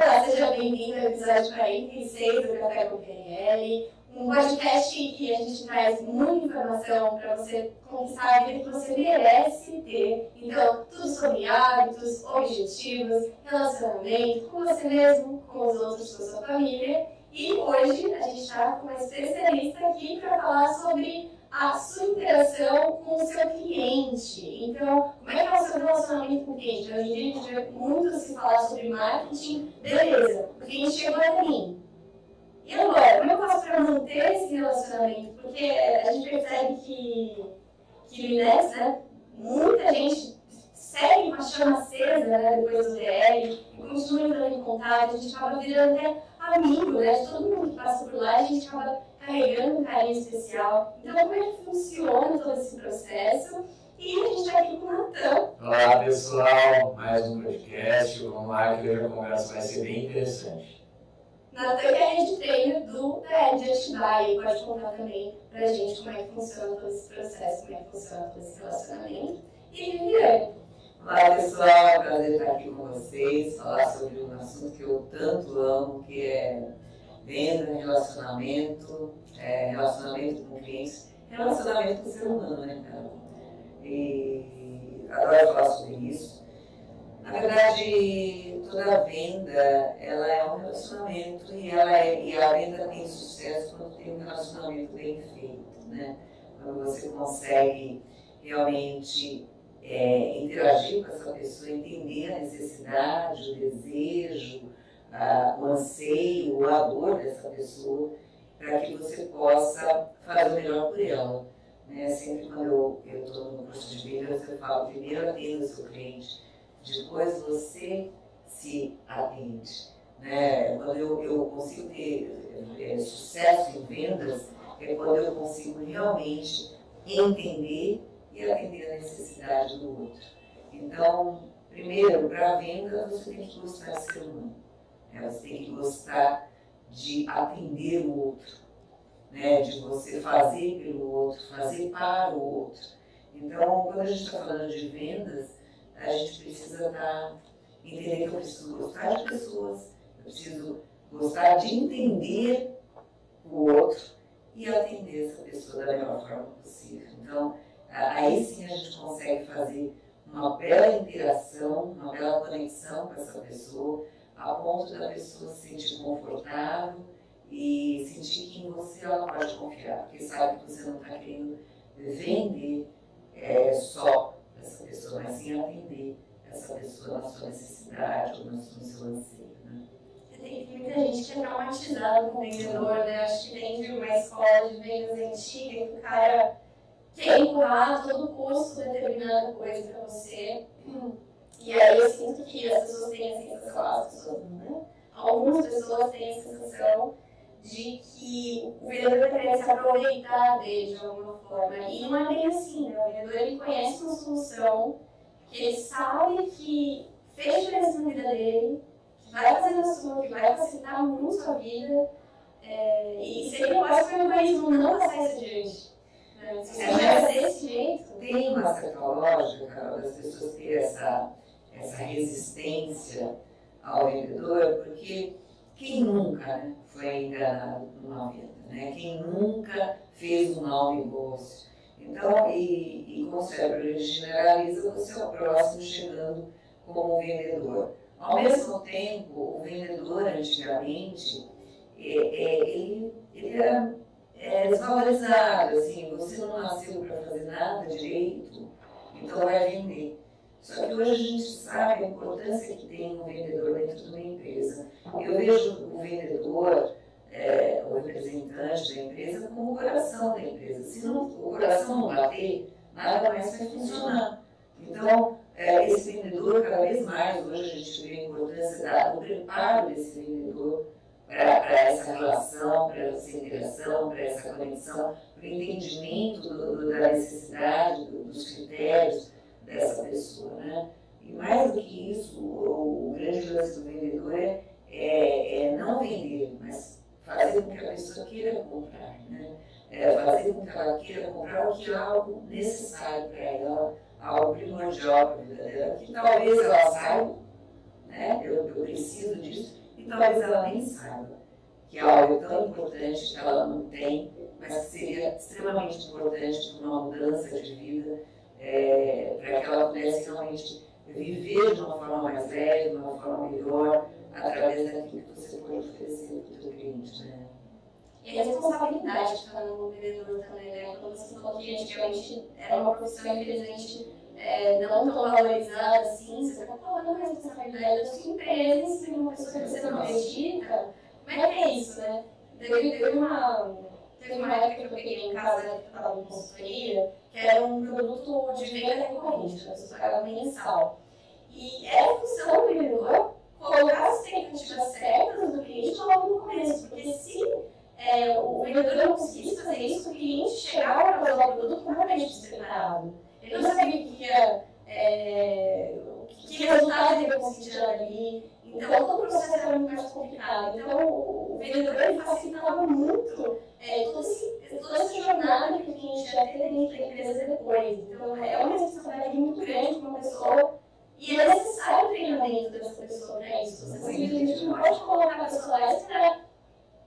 Olá, seja bem-vindo ao episódio 46 do Café com PNL, um podcast que a gente traz muita informação para você conquistar a vida que você merece ter. Então, tudo sobre hábitos, objetivos, relacionamento com você mesmo, com os outros, com a sua família. E hoje a gente está com uma especialista aqui para falar sobre a sua interação com o seu cliente. Então, como é que é o seu relacionamento com o cliente? Hoje em dia a gente vê muito se falar sobre marketing. Beleza, o cliente chegou até mim. E agora, como eu faço para manter esse relacionamento? Porque a gente percebe que, que né, muita gente segue uma chama acesa né, depois do DL continua entrando em contato, a gente acaba virando até amigo né, de todo mundo que passa por lá, a gente acaba carregando um carinho especial. Então, como é que funciona todo esse processo? E a gente está aqui com o Natan. Olá, pessoal. Mais um podcast. Vamos lá que hoje a conversa vai ser bem interessante. Natan é a rede treino do TED Atibaia. Pode contar também pra gente como é que funciona todo esse processo, como é que funciona todo esse relacionamento. E Viviane. Olá, pessoal. É um prazer estar aqui com vocês, falar sobre um assunto que eu tanto amo, que é venda, relacionamento, é, relacionamento com clientes, relacionamento com o ser humano, né, cara? E adoro falar sobre isso. Na verdade, toda venda, ela é um relacionamento e, ela é, e a venda tem sucesso quando tem um relacionamento bem feito, né? Quando você consegue realmente é, interagir com essa pessoa, entender a necessidade, o desejo, o anseio, a dor dessa pessoa, para que você possa fazer o melhor por ela. Né? Sempre quando eu estou no curso de vendas, eu falo, primeiro atenda o seu cliente, depois você se atende. Né? Quando eu, eu consigo ter é, sucesso em vendas, é quando eu consigo realmente entender e atender a necessidade do outro. Então, primeiro, para a venda, você tem que de ser humano. Elas têm que gostar de atender o outro, né? de você fazer pelo outro, fazer para o outro. Então, quando a gente está falando de vendas, a gente precisa estar tá, entender que eu preciso gostar de pessoas, eu preciso gostar de entender o outro e atender essa pessoa da melhor forma possível. Então, aí sim a gente consegue fazer uma bela interação, uma bela conexão com essa pessoa, a ponto da pessoa se sentir confortável e sentir que em você ela pode confiar, porque sabe que você não está querendo vender é, só essa pessoa, mas sim atender essa pessoa na sua necessidade ou no seu anseio. Né? Tem muita gente que é traumatizada com o vendedor, né? Acho que vem de uma escola de vendas antiga que o cara quer empurrar a todo custo determinada coisa para você. E aí eu sinto que as pessoas têm a sensação, né? Algumas pessoas têm a sensação de que o vendedor vai querer se aproveitar dele de alguma forma. E não é bem assim, né? O vendedor ele conhece uma solução que ele sabe que fez diferença na vida dele, que vai fazer na sua, que vai facilitar muito a sua vida. É, e seria quase que o egoísmo não passar adiante. Né? Se você é, desse jeito. Tem uma certa lógica, Carol, das pessoas terem essa essa resistência ao vendedor, porque quem nunca né, foi enganado numa venda, né? quem nunca fez um mau negócio. Então, e, e o cérebro generaliza, é o próximo chegando como um vendedor. Ao mesmo tempo, o vendedor, antigamente, é, é, ele, ele era é, desvalorizado, assim, você não nasceu para fazer nada direito, então vai vender. Só que hoje a gente sabe a importância que tem um vendedor dentro de uma empresa. Eu vejo o vendedor, é, o representante da empresa, como o coração da empresa. Se não, o coração não bater, nada mais vai funcionar. Então, é, esse vendedor, cada vez mais, hoje a gente vê a importância do preparo desse vendedor para essa relação, para essa interação, para essa conexão, para o entendimento do, do, da necessidade, do, dos critérios dessa pessoa, né? E mais do que isso, o, o grande lance do vendedor é, é, é, não vender, mas fazer com que a pessoa queira comprar, né? É fazer com que ela queira comprar o que é algo necessário para ela, algo primordial para a vida dela, que talvez ela saiba, né? Eu, eu preciso disso, talvez ela nem saiba que é algo tão importante que ela não tem, mas que seria extremamente importante para uma mudança de vida, é, para que ela pudesse realmente viver de uma forma mais leve, de uma forma melhor, através daquilo que você pode oferecer para o seu cliente. Né? E a responsabilidade de estar no vendedor também, né? Quando você falou que antigamente era uma profissão, infelizmente, é, não tão valorizada assim, você fala, pô, não é responsabilidade da sua empresa, se uma pessoa que você não acredita, como é que é isso, né? Teve, teve, uma, teve uma época que eu peguei em casa, que estava em consultoria, que era um produto de venda recorrente, né? Você mensal. E era função do vendedor colocar as expectativas certas do cliente logo no começo, porque se é, o vendedor não conseguisse fazer isso, o cliente chegava para usar o produto completamente despreparado. Ele não sabia que ia, é, que resultado ele ia conseguir dali. Então, todo o processo era muito mais complicado. Então, o vendedor ele facilitava muito é, toda, toda essa jornada que o cliente ia ter dentro da empresa depois. Então, é uma responsabilidade muito grande para uma pessoa e é necessário o treinamento dessa pessoa para isso. Você simplesmente não pode colocar a pessoa lá e esperar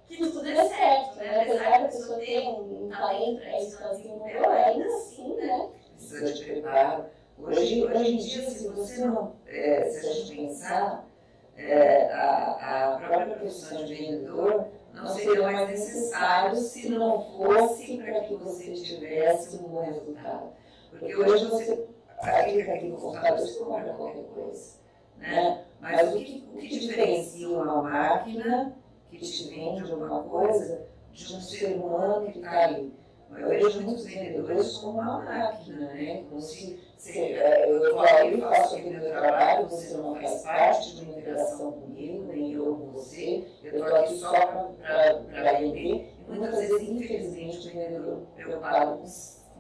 que tudo dê certo, né? Apesar da pessoa ter um, um talento para isso, ela desenvolveu, ainda assim, né? Precisa de preparo. Hoje, hoje em dia, se você não, é, se a gente pensar, é, a, a própria profissão de vendedor não seria mais necessário se não fosse para que você tivesse um bom resultado. Porque hoje você clica aqui no computador, você compra qualquer coisa. Né? Mas o que, o que diferencia uma máquina que te vende alguma coisa de um ser humano que está ali? Eu vejo muitos vendedores como uma máquina, né? Como se eu estou ali, faço aqui meu trabalho, você não faz parte de uma interação comigo, nem eu com você, eu estou aqui só para vender. E muitas vezes, infelizmente, o vendedor preocupado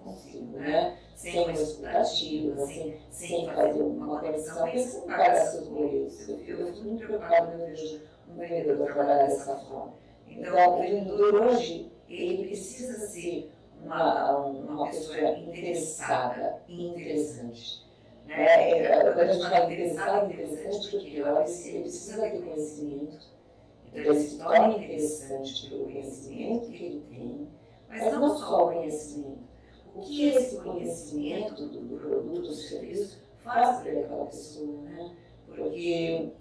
consigo, né? Sem uma escutativa, sem, sem fazer uma conexão, pensa em pagar seus boletos. Eu, eu fico muito preocupado quando eu vejo um vendedor trabalhar dessa forma. Então, o vendedor hoje, ele precisa ser uma, uma pessoa interessada e interessante. Né? Quando a gente fala interessada e interessante, porque ela precisa daquele conhecimento, então ele se torna interessante pelo conhecimento que ele tem, mas não só o conhecimento. O que esse conhecimento do produto, do serviço, faz para aquela pessoa, né? Porque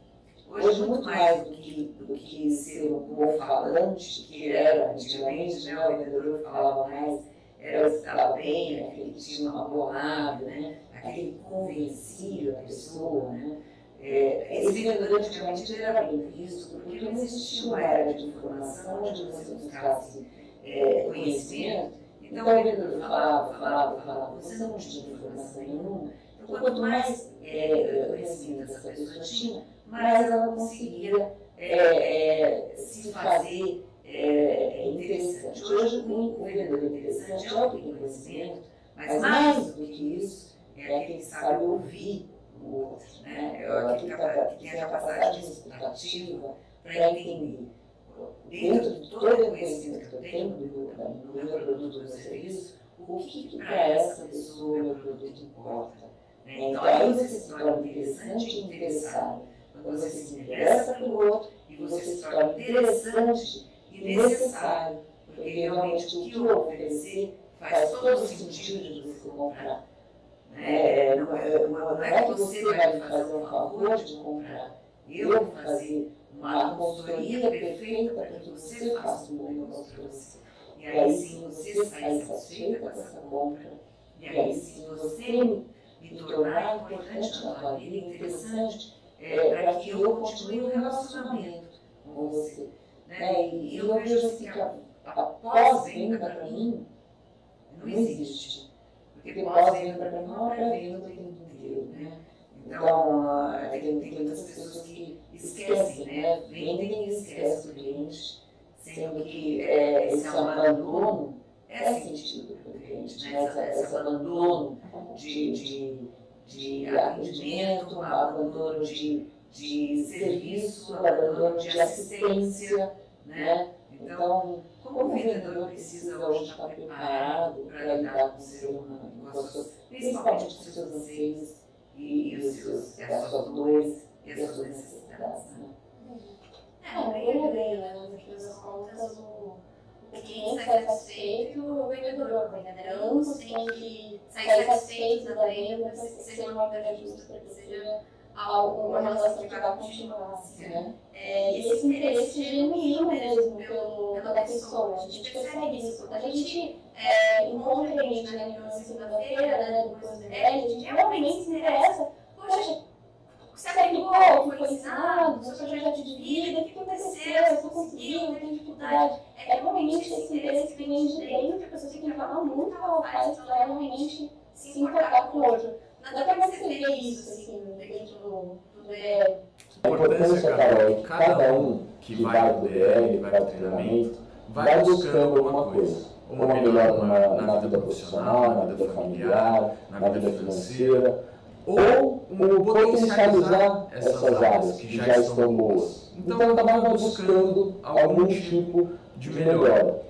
hoje, muito mais do que, do que ser um bom falante, que era antigamente, né? o vendedor falava mais era, estava bem, aquele que tinha uma boa lábia, né? aquele que convencia a pessoa. Né? É, esse vendedor antigamente era bem visto porque não existia uma era de informação onde você buscasse é, conhecimento. Então o vendedor falava, falava, falava, você não tinha informação nenhuma. Então quanto mais é, conhecimento essa pessoa tinha, mais ela conseguia é, é se fazer é, é interessante. Hoje, o vendedor interessante é o tem conhecimento, mas mais do que isso, é aquele que sabe ouvir o outro, né? é aquele que tem a capacidade escutativa para entender. Dentro de todo o conhecimento que eu tenho do meu, do meu produto ou serviço, o que, que para essa pessoa o meu produto importa. Né? Então, aí você se torna interessante e interessado. Quando você se interessa pelo outro e você se torna interessante necessário, porque realmente o que eu oferecer faz todo o sentido de você comprar. É, não, é, não é que você vai me fazer um favor de comprar, eu vou fazer uma consultoria perfeita para que você faça um bom negócio para você. E aí sim você sair satisfeita com essa compra, e aí sim você me tornar importante na sua vida, interessante, é, para que eu continue o relacionamento com você. Né? E eu vejo assim que a, a pós-venda para mim não existe. Porque pós-venda para mim não é venda o tempo inteiro. Né? Então, uh, tem, tem muitas pessoas que esquecem, né? vendem e esquecem o cliente, sendo que é, esse abandono é sentido para o cliente, né? esse, esse abandono de, de, de atendimento, abandono de de serviço, abandono de assistência, né? Então, como o vendedor precisa hoje estar preparado para lidar com o ser humano, com as suas, principalmente com os seus anseios e, e, os seus, e as suas dores e as suas necessidades, né? É, não ganha ganha, né? No fim das contas, o, o cliente sai satisfeito, o vendedor ganha, né? Ambos têm que sair satisfeitos da venda para que seja uma venda justa, para que seja algo, uma relação que vai continuar, assim, né? É, e esse interesse genuíno mesmo pelo, pela pessoa, a gente percebe isso. A gente é, encontra a gente na reunião segunda-feira, né, do curso de a gente realmente se interessa, poxa, você aplicou o que foi ensinado, seu projeto de vida, o que aconteceu, você conseguiu, tem dificuldade. É realmente esse interesse que vem de dentro, a pessoa tem que falar muito ela faz para realmente se importar com o outro. Nada como você vê isso, assim, dentro do, do DL. A importância, Carol, é que cada um que vai para o DL, vai para o treinamento, vai buscando alguma coisa. Uma melhora na, na vida profissional, na vida familiar, na vida financeira, ou um potencializar essas áreas que já estão boas. Então, acabava buscando algum tipo de melhora.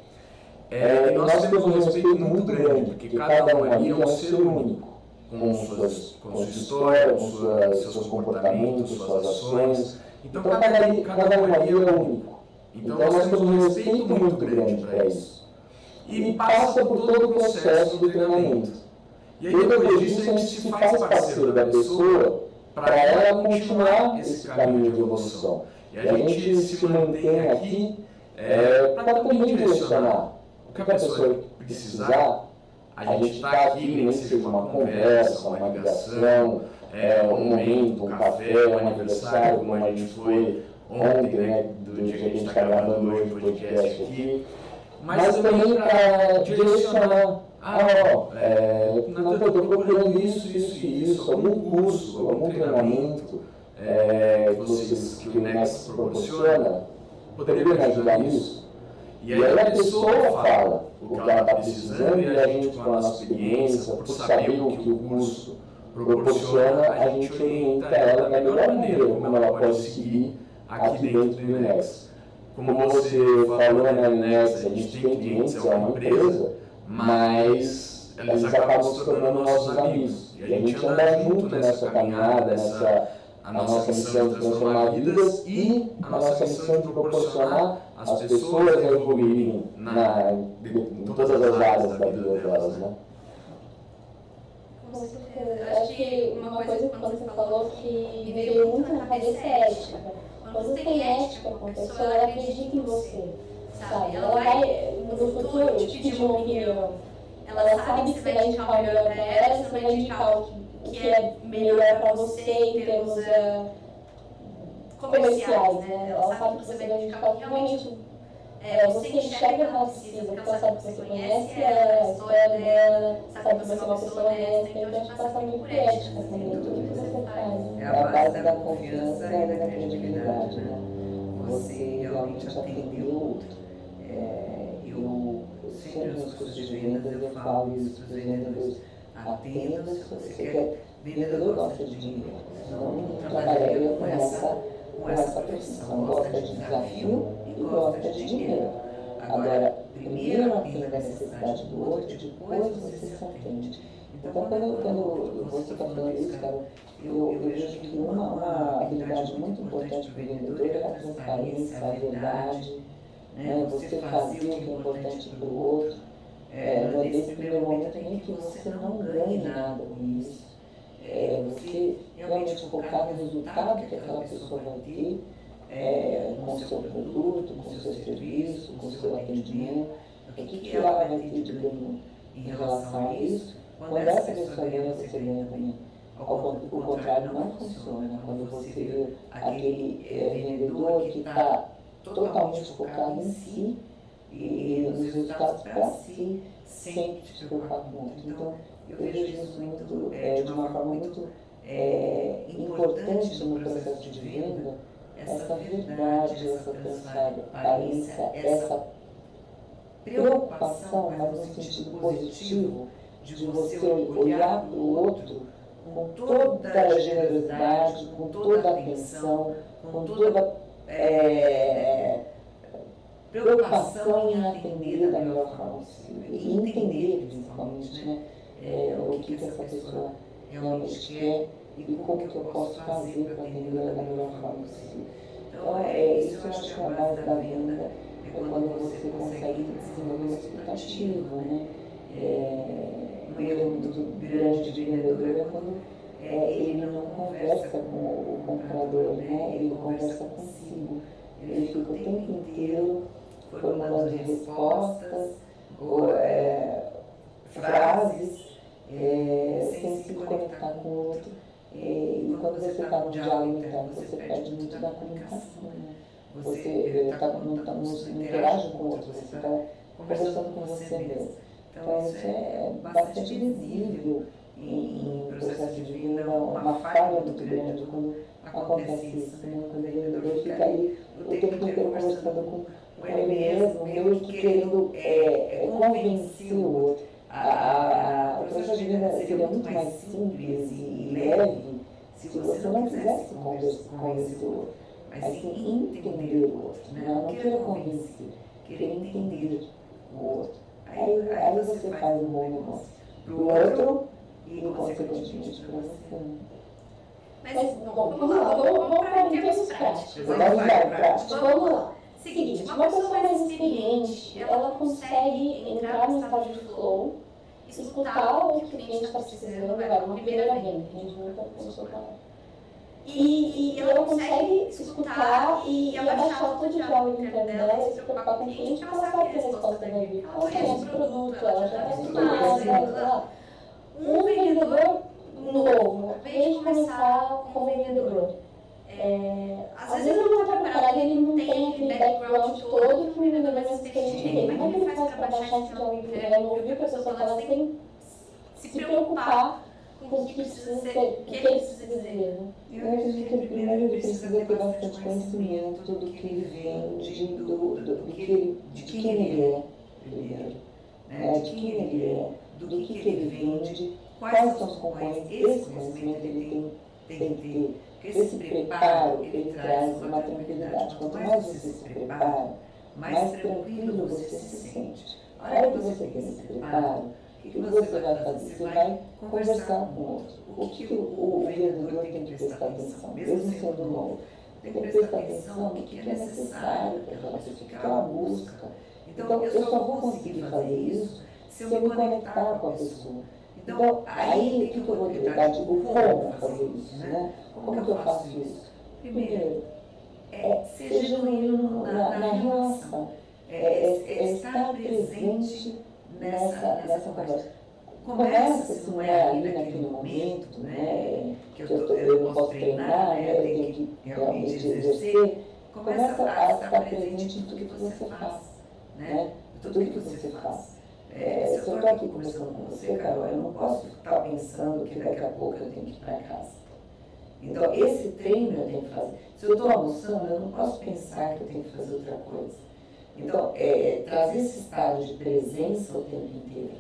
É, e nós temos um respeito muito grande, porque cada um ali é um ser único com, suas, com sua história, com suas, seus comportamentos, suas ações. Então, cada, cada um ali é único. Então, nós temos um respeito muito grande para isso. E passa por todo o processo do treinamento. E aí, depois disso, a gente se faz parceiro da pessoa para ela continuar esse caminho de evolução. E a gente se mantém aqui é, para também direcionar o que a pessoa precisar a gente está aqui, nem seja uma conversa, uma ligação, é, um momento, um café, um aniversário, como a gente foi ontem, né, do dia que a gente está gravando hoje o podcast aqui, mas também para direcionar, ah, ó, é, não estou procurando isso, isso e isso, algum curso, algum treinamento é, que, vocês, que o Next proporciona, poderia me ajudar nisso? E aí a pessoa fala o que ela está precisando e a gente, com a nossa experiência, por saber o que o curso proporciona, a gente orienta ela da melhor maneira como ela pode seguir aqui dentro do INEX. Como você falou na INEX, a gente tem clientes, é uma empresa, mas eles acabam se tornando nossos amigos. E a gente anda junto nessa caminhada, nessa a nossa missão de transformar vidas e a nossa missão de proporcionar as pessoas evoluírem na, em todas as áreas da vida delas, né? Com certeza. Acho que uma coisa que você falou que me veio muito na cabeça é ética. Quando você tem ética com a pessoa, ela acredita em você, sabe? Ela vai, no futuro, te pedir uma opinião. Ela sabe que você vai indicar o melhor para ela, você vai indicar o que o que é melhor para você em termos uh, comerciais, né? Ela sabe que você vai que realmente é, você enxerga que ela precisa, porque ela sabe que você conhece a história dela, sabe que você é uma pessoa honesta, então a gente passa também por ética também, tudo que você faz. É a base da confiança e da credibilidade, né? Você realmente atendeu o outro. É, eu sempre nos cursos de vendas eu falo isso para os vendedores Apenas se você quer. Vendedor gosta de dinheiro, não trabalharia com essa, com essa profissão. Gosta de desafio e gosta de dinheiro. Agora, primeiro atenda a necessidade do outro, depois você se atende. Então, quando, quando você está falando isso, eu, eu vejo que uma, uma habilidade muito importante para o vendedor é a transparência, a verdade, né? você fazer o que é importante para o outro é, nesse primeiro momento em que você não ganhe nada com isso. É, você realmente focar no resultado que aquela pessoa vai ter é, com o seu produto, com o seu serviço, com o seu atendimento, o que, que ela vai ter de ganho em relação a isso. Quando essa pessoa ganha, você ganha também. O contrário não funciona. Quando você vê aquele é, vendedor que está totalmente focado em si, e os resultados para si, sem se preocupar com o outro. Então, eu vejo isso muito, é, de uma forma muito é, importante no processo de venda, essa verdade, essa transparência, essa preocupação, mas no sentido positivo, de você olhar para o outro com toda a generosidade, com toda a atenção, com toda é, preocupação em atender da melhor forma possível e entender, principalmente, né, é, o que, que essa pessoa realmente quer e como que eu posso fazer para atender da melhor forma possível. Então, é, isso eu acho que é a base da venda, é quando você consegue desenvolver uma expectativa, né? É, um erro muito grande de vendedor é quando é, ele não conversa com o comprador, né? ele conversa consigo. Ele fica o tempo inteiro formulando respostas ou é, frases é, sem se conectar com o outro. É, e quando você está no diálogo interno, você perde muito da comunicação. Né? Você tá, não, tá, não, não interage com o outro, você está conversando com você mesmo. Então, isso é bastante visível em, em processo de vida, uma falha muito grande quando acontece isso. Né? Quando o vendedor fica aí o tempo inteiro conversando com, ele mesmo, meio que querendo é, é, convencer o outro. A, a, o processo de seria muito mais simples e leve se você não quisesse convencer o outro, mas sim entender o outro. Né? Não querer convencer, querer entender o outro. Aí, aí você faz um bom negócio. Para o outro, e, consequentemente, para você. Mas, vamos lá, vamos, vamos para práticos. Vamos lá. Seguinte, uma pessoa mais experiente, ela consegue entrar no estágio de flow, escutar o que o cliente está precisando, vai, uma primeira venda, que a gente nunca pensou falar. E, e ela consegue escutar e abaixar todo o diálogo interno dela, se preocupar com o cliente, ela sabe que a resposta vai vir. Ela conhece o produto, ela já está acostumada, um vendedor novo, vez de começar com o vendedor, é, às vezes ele não está preparado, ele não tem aquele background todo que o vendedor mais experiente tem. Como é que ele faz para baixar esse nome interno, ouvir pessoas falar sem se preocupar com o que precisa ser, o que ele precisa dizer? Eu acredito que primeiro ele precisa ter bastante conhecimento do que ele vende, do, do, do que ele, de quem ele é, primeiro, né? de quem ele é do que, que ele vende, quais são os concorrentes, esse conhecimento ele tem, tem que ter. Porque esse preparo, ele traz uma tranquilidade. Quanto mais você se prepara, mais tranquilo você se sente. A hora que você tem esse preparo, o que, você vai fazer? Você vai conversar com o outro. O que o, o vendedor tem que prestar atenção, mesmo sendo novo? Tem que prestar atenção no que é necessário para você ficar aquela busca. Então, eu só vou conseguir fazer isso se eu me conectar com a pessoa. Então, aí tem que eu vou tentar, digo, como fazer isso, né? Como que eu faço isso? Primeiro, é ser genuíno na, na relação, é, é, é, estar presente nessa, nessa conversa. Começa, se não é ali naquele momento, né, que eu, tô, eu posso treinar, né, eu tenho que realmente exercer, começa a estar presente em tudo que você faz, né, tudo que você faz. É, se eu estou aqui conversando com você, Carol, eu não posso estar pensando que daqui a pouco eu tenho que ir para casa. Então, esse treino eu tenho que fazer. Se eu estou almoçando, eu não posso pensar que eu tenho que fazer outra coisa. Então, é, trazer esse estado de presença o tempo inteiro.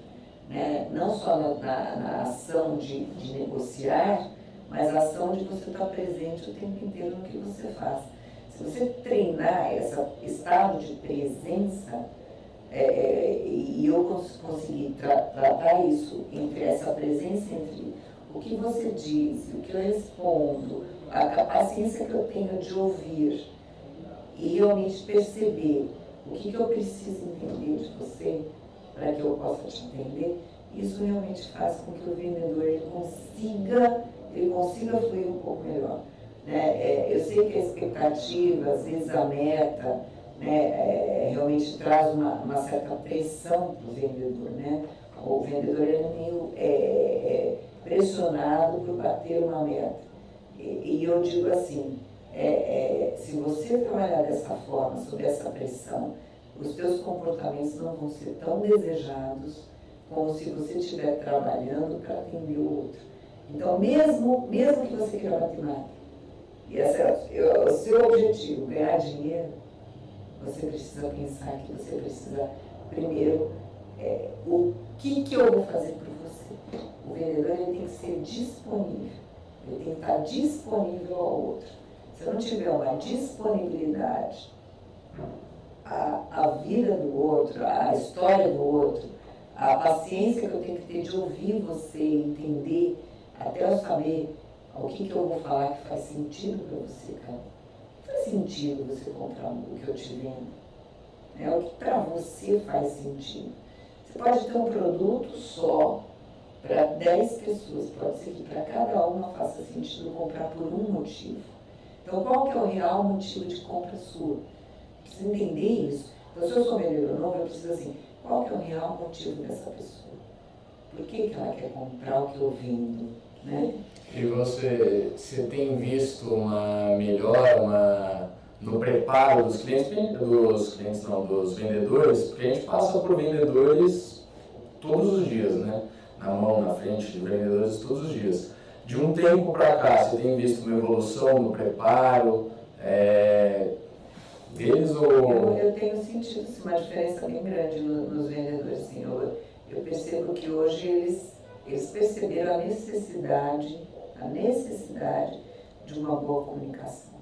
Né? Não só na, na, na ação de, de, negociar, mas a ação de você estar presente o tempo inteiro no que você faz. Se você treinar esse estado de presença, é, e eu cons consegui tra tratar isso entre essa presença entre o que você diz, o que eu respondo, a paciência que eu tenho de ouvir e realmente perceber o que, que eu preciso entender de você para que eu possa te entender, isso realmente faz com que o vendedor ele consiga, ele consiga fluir um pouco melhor. Né? É, eu sei que a expectativa, às vezes a meta, né, é, realmente traz uma, uma certa pressão para o vendedor. Né? O vendedor é meio é, é, pressionado por bater uma meta. E, e eu digo assim, é, é, se você trabalhar dessa forma, sob essa pressão, os seus comportamentos não vão ser tão desejados como se você estiver trabalhando para atender o outro. Então, mesmo, mesmo que você queira matemática, e é o seu objetivo, ganhar dinheiro, você precisa pensar que você precisa, primeiro, é, o que, que eu vou fazer por você. O vendedor ele tem que ser disponível, ele tem que estar disponível ao outro. Se eu não tiver uma disponibilidade, a, a vida do outro, a história do outro, a paciência que eu tenho que ter de ouvir você, entender, até eu saber o que, que eu vou falar que faz sentido para você, cara. Sentido você comprar o que eu te vendo. É o que para você faz sentido. Você pode ter um produto só para 10 pessoas, pode ser que para cada uma faça sentido comprar por um motivo. Então, qual que é o real motivo de compra sua? Precisa entender isso. Então, se eu sou vendedor novo, eu preciso assim, qual que é o real motivo dessa pessoa? Por que, que ela quer comprar o que eu vendo? Né? E você, você tem visto uma melhora uma, no preparo dos clientes, dos clientes não, dos vendedores, porque a gente passa por vendedores todos os dias, né? Na mão, na frente de vendedores todos os dias. De um tempo para cá, você tem visto uma evolução no preparo é, deles ou... Eu, eu tenho sentido uma diferença bem grande no, nos vendedores. Assim, eu, eu percebo que hoje eles, eles perceberam a necessidade a necessidade de uma boa comunicação.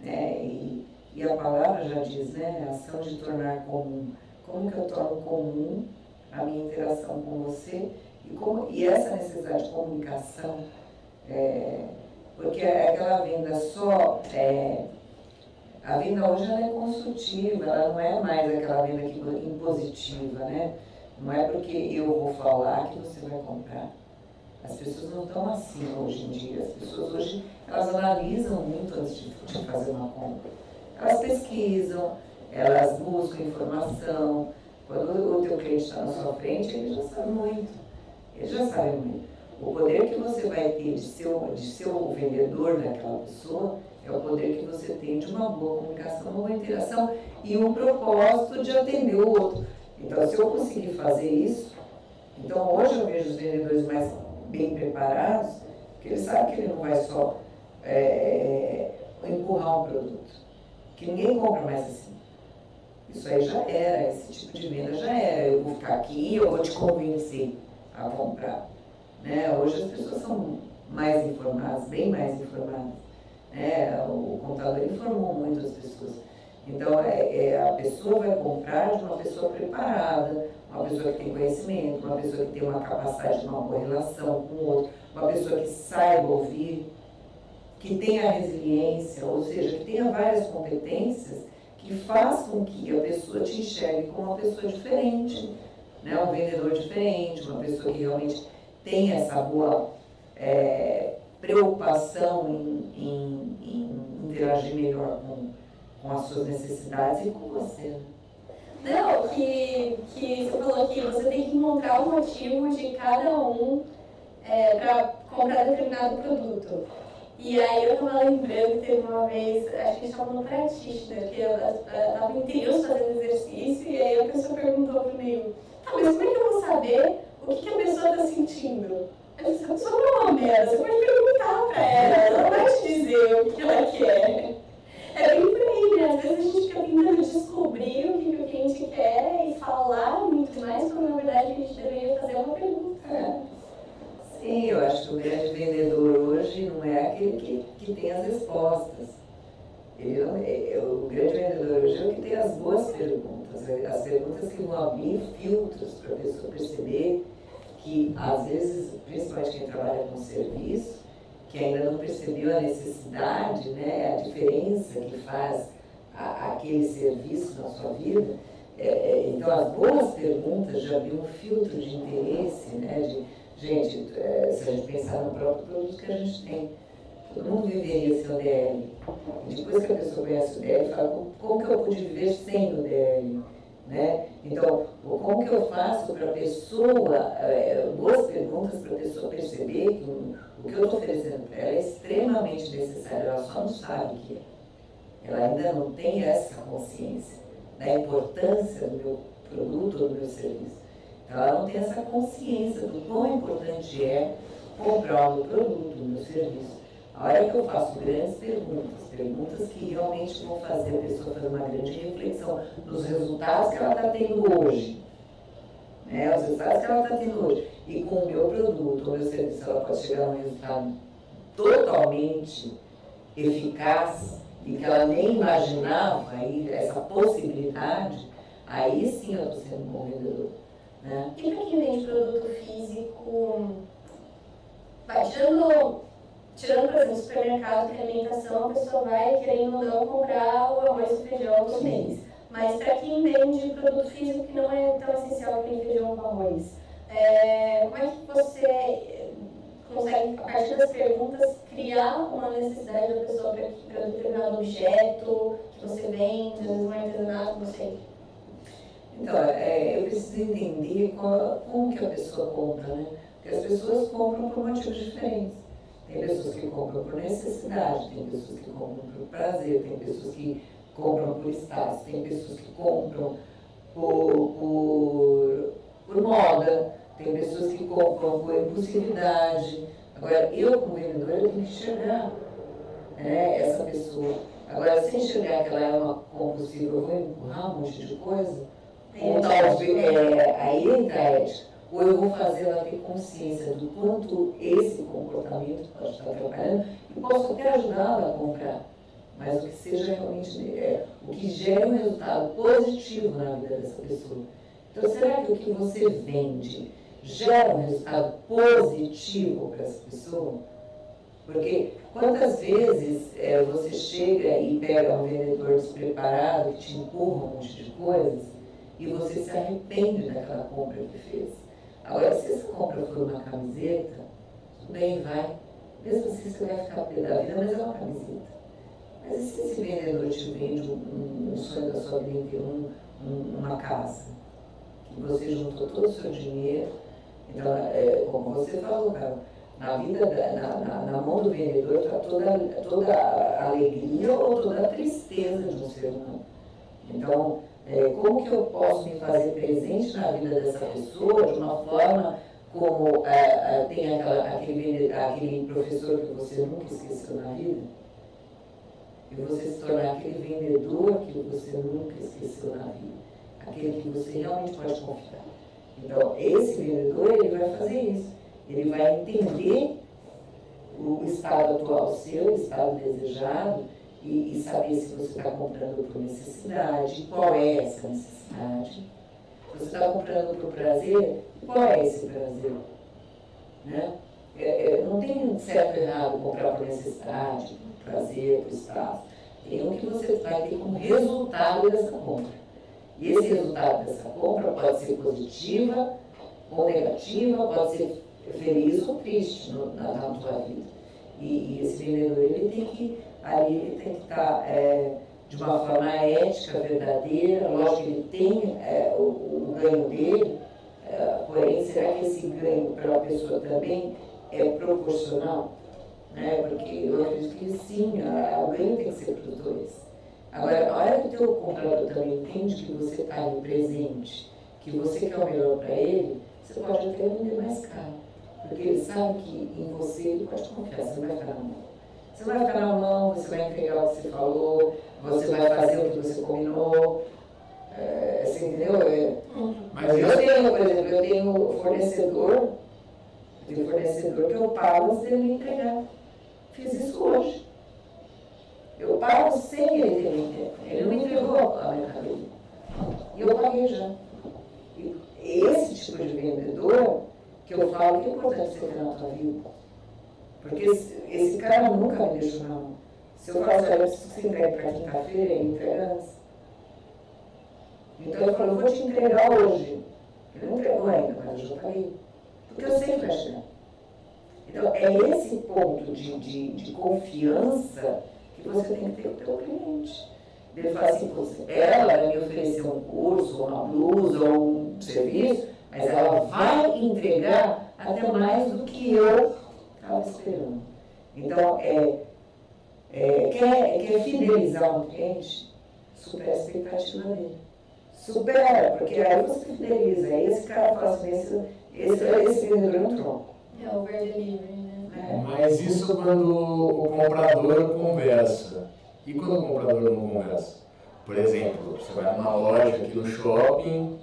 Né? E, e a palavra já diz, né? A ação de tornar comum. Como que eu torno comum a minha interação com você e, como, e essa necessidade de comunicação, é, porque aquela venda só, é, a venda hoje ela é consultiva, ela não é mais aquela venda que, impositiva, né? Não é porque eu vou falar que você vai comprar. As pessoas não estão assim hoje em dia. As pessoas hoje, elas analisam muito antes de, de fazer uma compra. Elas pesquisam, elas buscam informação. Quando o teu cliente está na sua frente, ele já sabe muito. Ele já sabe muito. O poder que você vai ter de ser, de ser o vendedor daquela pessoa é o poder que você tem de uma boa comunicação, uma boa interação e um propósito de atender o outro. Então, se eu conseguir fazer isso, então hoje eu vejo os vendedores mais bem preparados, que ele sabe que ele não vai só é, empurrar um produto. Que ninguém compra mais assim. Isso aí já era, esse tipo de venda já era. Eu vou ficar aqui eu vou te convencer a comprar. Né? Hoje as pessoas são mais informadas, bem mais informadas. Né? O contador informou muito as pessoas. Então, é, é, a pessoa vai comprar de uma pessoa preparada, uma pessoa que tem conhecimento, uma pessoa que tem uma capacidade de uma boa relação com o outro, uma pessoa que saiba ouvir, que tenha resiliência, ou seja, que tenha várias competências que façam com que a pessoa te enxergue como uma pessoa diferente, né? um vendedor diferente, uma pessoa que realmente tenha essa boa é, preocupação em, em, em, interagir melhor com, com as suas necessidades e com você. Não, que, que você falou que você tem que encontrar o motivo de cada um é, para comprar determinado produto. E aí eu tava lembrando que teve uma vez, acho que a gente tava no pratista, que eu, eu tava em fazendo exercício, e aí a pessoa perguntou para mim, tá, mas como é que eu vou saber o que, que a pessoa tá sentindo? Eu disse, a pessoa não é uma merda, você pode perguntar para ela, ela não vai te dizer o que ela quer. É bem por aí, né? Às vezes a gente fica tentando descobrir o que, que o cliente quer e falar muito mais, quando na verdade a gente deveria fazer uma pergunta. É. Sim, eu acho que o grande vendedor hoje não é aquele que, que tem as respostas. Ele não, é, é, o grande vendedor hoje é o que tem as boas perguntas, é, as perguntas que vão abrir filtros para a pessoa perceber que, às vezes, principalmente quem trabalha com serviço, que ainda não percebeu a necessidade, né, a diferença que faz a, aquele serviço na sua vida. É, é, então, as boas perguntas já abriam um filtro de interesse, né, de, gente, é, se a gente pensar no próprio produto que a gente tem, todo mundo viveria sem o DL. E depois que a pessoa conhece o DL, fala, como que eu pude viver sem o DL? Né? Então, como que eu faço para a pessoa, é, perguntas para a pessoa perceber que o que eu estou oferecendo para ela é extremamente necessário, ela só não sabe que é. Ela ainda não tem essa consciência da importância do meu produto ou do meu serviço. Então, ela não tem essa consciência do quão importante é comprar o meu produto, o meu serviço. A hora que eu faço grandes perguntas, perguntas que realmente vão fazer a pessoa fazer uma grande reflexão nos resultados que ela está tendo hoje. Né? Os resultados que ela está tendo hoje. E com o meu produto, o meu serviço, ela pode chegar a um resultado totalmente eficaz e que ela nem imaginava aí, essa possibilidade, aí sim eu estou sendo um vendedor. Né? E para quem vende produto físico, vai tirando tirando, por exemplo, supermercado de alimentação, a pessoa vai, querendo ou não, comprar o arroz e feijão do mês. Mas para quem vende produto físico que não é tão essencial nem feijão com arroz, é, como é que você consegue, a partir das perguntas, criar uma necessidade da pessoa para determinado objeto que você vende, às vezes um artesanato, não sei. Então, é, eu preciso entender qual, como que a pessoa compra, né? Porque as pessoas compram por motivos diferentes. Tem pessoas que compram por necessidade, tem pessoas que compram por prazer, tem pessoas que compram por status, tem pessoas que compram por, por, por moda, tem pessoas que compram por impulsividade. Agora, eu como vendedora, eu tenho que enxergar né, essa pessoa. Agora, se enxergar que ela é uma compulsiva, eu vou empurrar um monte de coisa, ou talvez, é, aí entra a ética. Ou eu vou fazer ela ter consciência do quanto esse comportamento pode estar atrapalhando e posso até ajudá-la a comprar. Mas o que seja realmente, é, o que gera um resultado positivo na vida dessa pessoa. Então, será que o que você vende gera um resultado positivo para essa pessoa? Porque quantas vezes é, você chega e pega um vendedor despreparado que te empurra um monte de coisas e você se arrepende daquela compra que fez? Agora, se essa compra for uma camiseta, tudo bem, vai. Mesmo assim, você vai ficar pé da vida, mas é uma camiseta. Mas se esse vendedor te vende um, um sonho da sua vida, um, um, uma casa, que você juntou todo o seu dinheiro, então, é, como você falou, cara, na vida, da, na, na, na, mão do vendedor está toda, toda a alegria ou toda a tristeza de um ser humano. Então, é, como que eu posso me fazer presente na vida dessa pessoa de uma forma como é, é, tem aquela, aquele, aquele professor que você nunca esqueceu na vida? E você se tornar aquele vendedor que você nunca esqueceu na vida. Aquele que você realmente pode confiar. Então, esse vendedor, ele vai fazer isso. Ele vai entender o estado atual seu, o estado desejado, e, e saber se você está comprando por necessidade, qual é essa necessidade. Você está comprando por prazer, qual é esse prazer? Né? É, é, não tem certo e errado comprar por necessidade, prazer, por espaço. Tem um que você vai ter como resultado dessa compra. E esse resultado dessa compra pode ser positiva ou negativa, pode ser feliz ou triste no, na, na tua vida. E, e, esse vendedor ele tem que ali ele tem que estar é, de uma forma ética, verdadeira, lógico que ele tem é, o, o, ganho dele, é, porém será que esse ganho para uma pessoa também é proporcional? Né? Porque eu acredito que sim, a, o ganho tem que ser dois. Agora, a hora que o teu comprador também entende que você está ali presente, que você quer o melhor para ele, você pode até vender mais caro. Porque ele sabe que em você ele pode confiar, você não vai ficar na mão. Você vai ficar na mão, você vai entregar o que você falou, você vai fazer o que você combinou. É, você entendeu? É, mas eu tenho, por exemplo, eu tenho fornecedor, eu tenho fornecedor que eu pago antes dele entregar. Fiz isso hoje. Eu pago sem ele ter me entregue. Ele não entregou a mercadoria. E eu paguei já. E esse tipo de vendedor que eu falo que é importante você ter na tua vida. Porque esse, esse cara nunca me deixou na mão. Se eu faço, olha, se você entrega para quinta-feira, ele entrega antes. Então eu falo, eu vou te entregar hoje. Ele não entregou ainda, mas eu já paguei. Porque eu sei que vai chegar. Então é esse ponto de, de, de confiança que você tem que ter o teu cliente. Ele fala assim, ela vai me oferecer um curso, uma blusa ou um serviço, mas ela vai entregar até mais do que eu estava esperando. Então, é, é, quer, quer fidelizar um cliente, supera a expectativa dele. Supera, porque aí você fideliza. Aí esse cara fala assim, esse, esse, esse vendedor é um tronco. É over delivery, né? É. Mas isso quando o comprador conversa. E quando o comprador não conversa? Por exemplo, você vai numa loja aqui no shopping,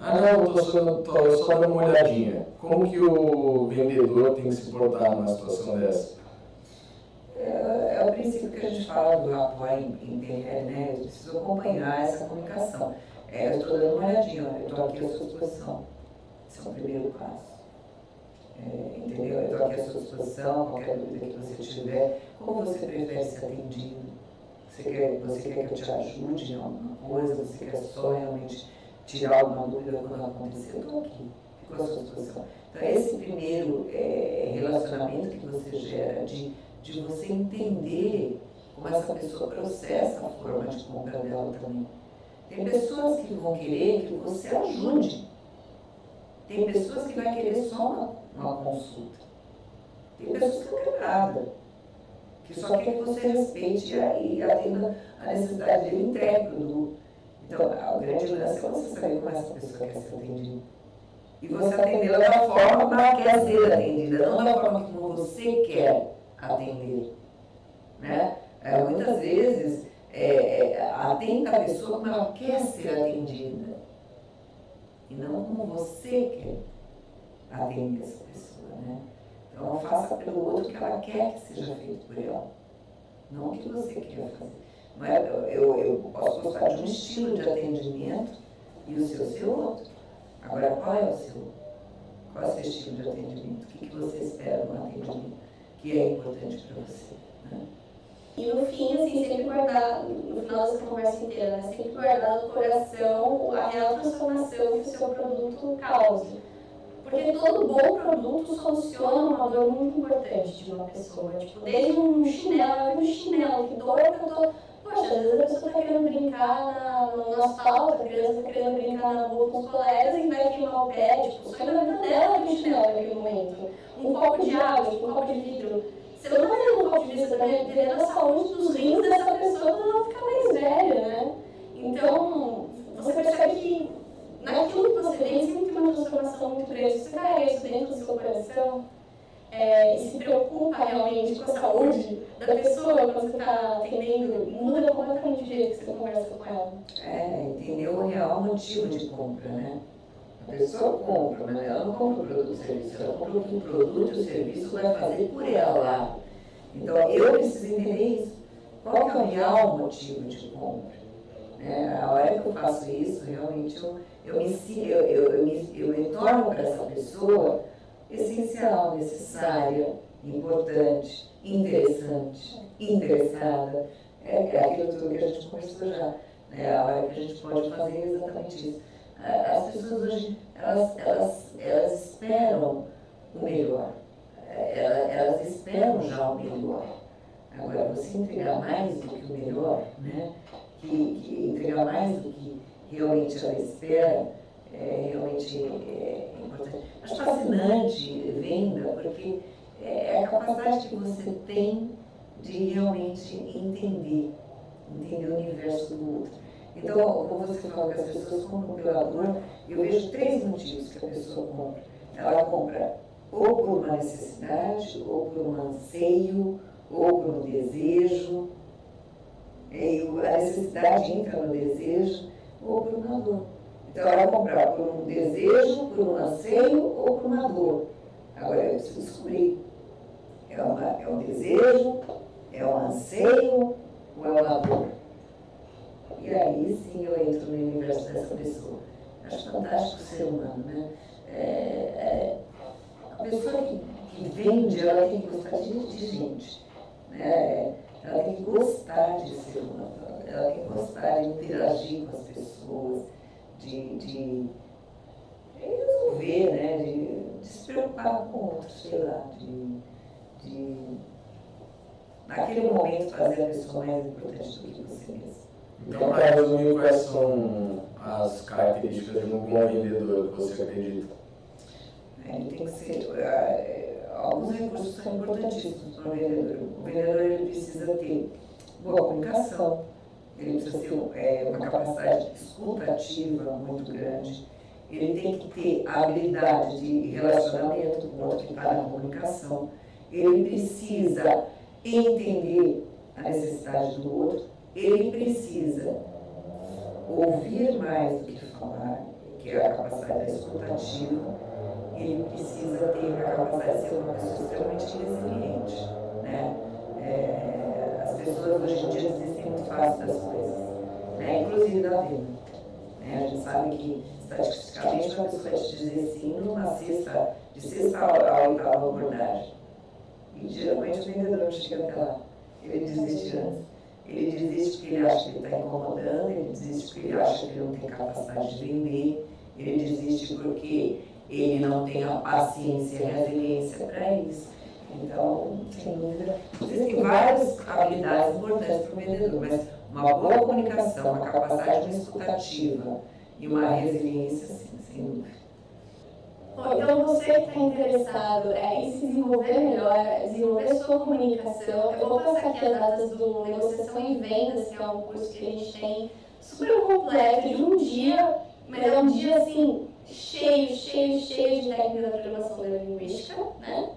ah, não, estou só, tô só dando uma olhadinha. Como que o vendedor tem que se portar numa situação dessa? É, é o princípio que a gente fala do apoio em PNL, né? Eu preciso acompanhar essa comunicação. É, eu estou dando uma olhadinha, eu estou aqui à sua disposição. Esse é o primeiro passo. É, entendeu? Eu estou aqui à sua disposição, qualquer dúvida que você tiver. Como você prefere ser atendido? Você quer, você quer que eu te ajude em alguma coisa? Você quer só realmente tirar alguma dúvida quando acontecer? Eu estou aqui, fico à sua disposição. Então, esse primeiro é, relacionamento que você gera de, de você entender como essa pessoa processa a forma de compra dela também. Tem pessoas que vão querer que você ajude. Tem pessoas que vão querer só uma, uma consulta. Tem pessoas que não querem nada. Que só quer que você respeite e atenda a necessidade dele entregue o produto. Então, a grande lance é você saber como essa pessoa quer ser atendida. E você atendê-la da forma como ela quer ser atendida, não da forma como você quer atender. Né? É, muitas vezes, é, é, atenda a pessoa como ela quer ser atendida e não como você quer atender essa pessoa, né? Então faça pelo outro o que ela quer que seja feito por ela, não o que você quer fazer. Não é, eu, eu posso gostar de um estilo de atendimento e o seu ser outro. Agora, qual é o seu? Qual é o seu estilo de atendimento? O que, que você espera no atendimento que é importante para você? Né? E no fim, assim, sempre guardar, no final dessa conversa inteira, né? Sempre guardar no coração a real transformação que o seu produto causa. Porque todo bom produto soluciona uma dor muito importante de uma pessoa. Tipo, desde um chinelo, um chinelo, que que eu tô. Poxa, às vezes a pessoa tá querendo brincar na, no asfalto, a criança tá querendo brincar na rua com os colegas e vai queimar o pé, tipo, sonho da vida dela é um chinelo naquele momento. Um copo de água, tipo, um copo de vidro você não vai ter um ponto de vista também dependendo da saúde dos rins dessa pessoa ela ficar mais velha, né? Então, você percebe que naquilo que você vem sempre tem uma transformação muito grande. Você carrega isso dentro do seu coração é, e se preocupa realmente com a saúde da pessoa quando você está atendendo, muda completamente o jeito que você conversa com ela. É, entender o real motivo de compra, né? A pessoa compra, mas ela não compra o produto ou serviço, ela compra o que o produto ou serviço vai fazer por ela. Então eu preciso entender isso. Qual que é o real motivo de compra? É, a hora que eu faço isso, realmente eu, eu, me, eu, eu, eu, me, eu para essa pessoa essencial, necessária, importante, interessante, interessada. É, é aquilo tudo que a gente conversou já. Né? A hora que a gente pode fazer exatamente isso as pessoas hoje, elas, elas, elas esperam o melhor. Elas, elas esperam já o melhor. Agora, você entregar mais do que o melhor, né? Que, que entregar mais do que realmente ela espera, é realmente é importante. Acho fascinante venda, porque é a capacidade que você tem de realmente entender, entender o universo do outro. Então, como você fala que as pessoas compram pela dor, eu vejo três motivos que a pessoa compra. Ela compra ou por uma necessidade, ou por um anseio, ou por um desejo. E a necessidade entra no desejo, ou por uma dor. Então, ela vai comprar por um desejo, por um anseio ou por uma dor. Agora, eu preciso descobrir. É, uma, é um desejo, é um anseio ou é uma dor? E aí sim eu entro no universo dessa pessoa. Acho fantástico o ser humano, né? É, é, a pessoa que, que, vende, ela tem que gostar de, de gente. Né? Ela tem que gostar de ser humano, ela tem que gostar de interagir com as pessoas, de, de, resolver, né? De, de, se preocupar com outros, sei lá, de, de naquele momento fazer a pessoa mais importante do que você mesmo. Então, para resumir, quais são as características de um bom vendedor que você acredita? Ele tem que ser. É, alguns recursos são importantíssimos o ele precisa ter boa comunicação, ele precisa ter é, uma capacidade de escuta ativa muito grande, ele tem que ter a habilidade de relacionamento com o outro que está na comunicação, ele precisa entender a necessidade do outro. Ele precisa ouvir mais do que falar, que é a capacidade escutativa, ele precisa ter a capacidade de ser uma pessoa extremamente resiliente. Né? É, as pessoas hoje em dia desistem muito fácil das coisas, né? inclusive da vida. Né? A gente sabe que, estatisticamente, uma pessoa te dizer sim numa cesta de sexta a oitava abordagem. E geralmente o vendedor não chega até lá. Ele desiste antes. Ele desiste porque ele acha que ele está incomodando, ele desiste porque ele acha que ele não tem capacidade de vender, ele desiste porque ele não tem a paciência e a resiliência para isso. Então, sem dúvida, existem várias habilidades importantes para o vendedor, mas uma boa comunicação, uma capacidade escutativa e uma resiliência, sim, sem dúvida. Então, você que está interessado é, em se desenvolver melhor, desenvolver sua comunicação, eu vou passar aqui as datas do Negociação e Vendas, que é um curso que a gente tem super completo, de um dia, mas é um dia assim, cheio, cheio, cheio de técnicas da programação neurolinguística, né?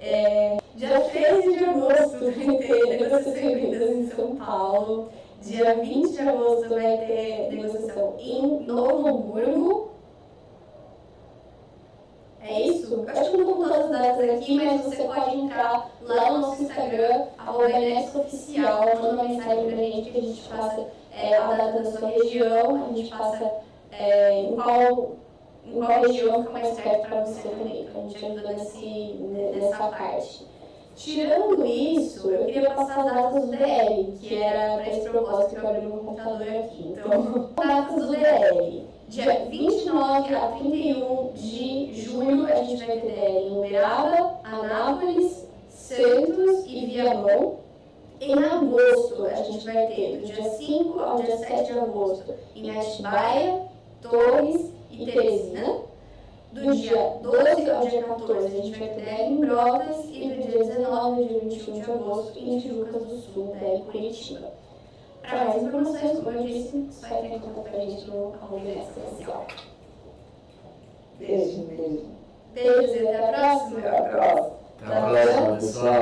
É, dia 13 de agosto vai ter negociação em São Paulo. Dia 20 de agosto vai ter negociação em Novo Hamburgo. É isso? Acho que não estou todas as datas aqui, mas você pode entrar lá no nosso Instagram, oficial, manda uma mensagem pra gente que a gente passa é, a data da sua região, a gente passa é, em qual em qual região fica mais perto para você também, para a gente ajudar nesse, nessa parte. Tirando isso, eu queria passar as datas do DL, que era para esse propósito que eu abri meu computador aqui. Então, datas do DL. Dia 29 a 31 de junho, a gente vai ter DL em Uberaba, Anápolis, Santos e Viamão. Em agosto, a gente vai ter do dia 5 ao dia 7 de agosto em Atibaia, Torres e Teresina. Do dia 12 ao dia 14, a gente vai ter em Brotas e do dia 19 ao dia 21 de agosto em Tijucas do Sul, em Curitiba. Para mais informações, como eu disse, só entrar em contato com a gente no arroba Social. Beijo, beijo. Beijos e até a próxima. Até a próxima. Até a próxima, pessoal.